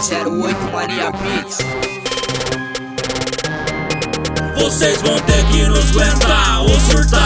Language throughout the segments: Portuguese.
08 Maria Beats. Vocês vão ter que nos aguentar ou surtar,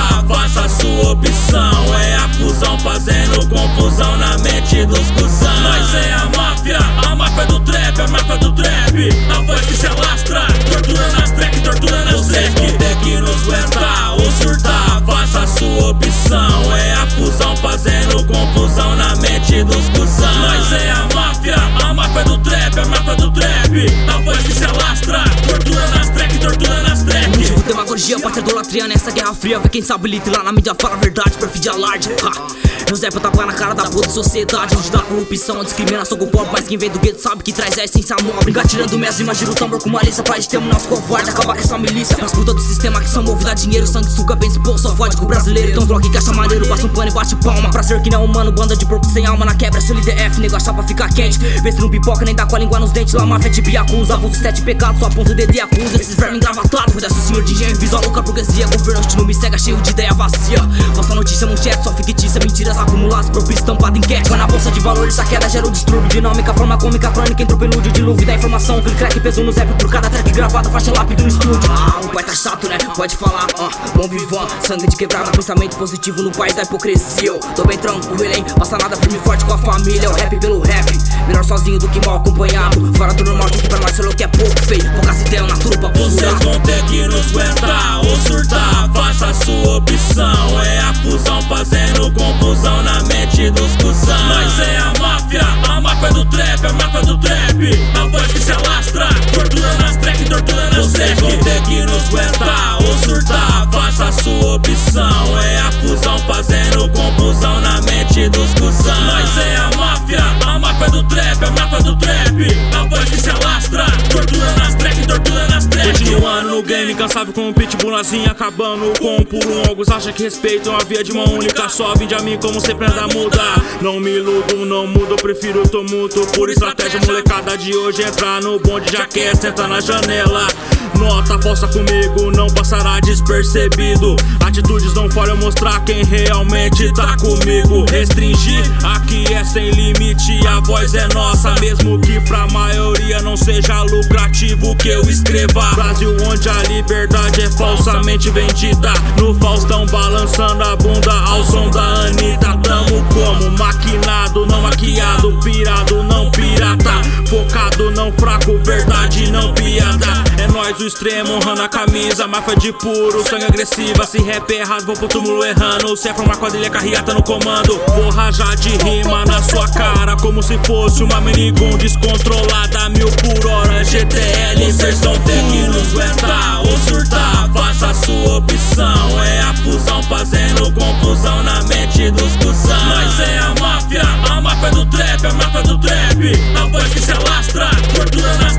pátria idolatria nessa guerra fria. Vê quem sabe lite lá na mídia fala a verdade, perfil de alarde. Ha. José pra tapar na cara da puta sociedade Onde dá corrupção, discriminação com o pobre Mas quem vem do gueto sabe que traz a essência nobre Engatilhando minhas rimas, gira o tambor com malícia Pra gente ter um nosso covarde, acabar com essa milícia As putas do sistema que são movidas a dinheiro Sangue suga, pensa pô, só fode com o brasileiro Então bloco que acha maneiro, passa um pano e bate palma Pra ser que não é humano, banda de porco sem alma Na quebra, seu LDF, nego achar pra ficar quente Vê se não pipoca, nem dá com a língua nos dentes Lá máfia de acusa, avulso sete pecados Só aponta o dedo e acusa Esses vermes engravatados Cuida-se senhor de engenho, visual louca burguesia. Governante não me cega, cheio de ideia vazia. Falsa notícia, manchete, só fictícia Mentiras acumuladas, propício estampado em cash Mas na bolsa de valores a queda gera o distúrbio Dinâmica, forma cômica, crônica, entra o Dilúvio da informação, clique, crack, peso no zap Por cada track gravada, faixa lápide no estúdio. Ah, o pai tá chato, né? Pode falar, uh, Bom vivant, sangue de quebrada Pensamento positivo no país da hipocrisia. Eu tô bem tranquilo, hein? Passa nada firme e forte com a família. O rap pelo sozinho do que mal acompanhado. Fora do normal, que pra nós falou que é pouco feio. Poucas ideias na trupa, Vocês vão ter que nos aguentar ou surtar. Faça a sua opção. É a fusão fazendo confusão na mente dos cuzão. Nós é a máfia, a máfia do trap, a máfia do trap. A voz que se alastra, tortura nas track, tortura nas Vocês vão ter que nos aguentar ou surtar. Faça a sua opção. É a fusão fazendo no game, incansável com o pitbull assim acabando com um pulo Alguns acham que respeitam a via de mão única Só vinde a mim como sempre anda mudar. Não me iludo, não mudo, prefiro tumulto Por estratégia, molecada de hoje Entrar no bonde já quer sentar na janela. Nota falsa comigo não passará despercebido. Atitudes não falham mostrar quem realmente tá comigo. Restringir, aqui é sem limite, a voz é nossa. Mesmo que pra maioria não seja lucrativo que eu escreva. Brasil onde a liberdade é falsamente vendida. No Faustão balançando a bunda ao som da Anitta. Tamo como maquinado, não maquiado, pirado, não pirata. Focado, não fraco, verdade, não piada. É nós o extremo, honrando a camisa. Máfia de puro, sangue agressiva Se rap é errado, vou pro túmulo errando. Se é uma quadrilha, carreata no comando. Vou rajar de rima na sua cara Como se fosse uma minigun descontrolada. Mil do trap, a máfia do trap. A voz que se alastra, tortura nas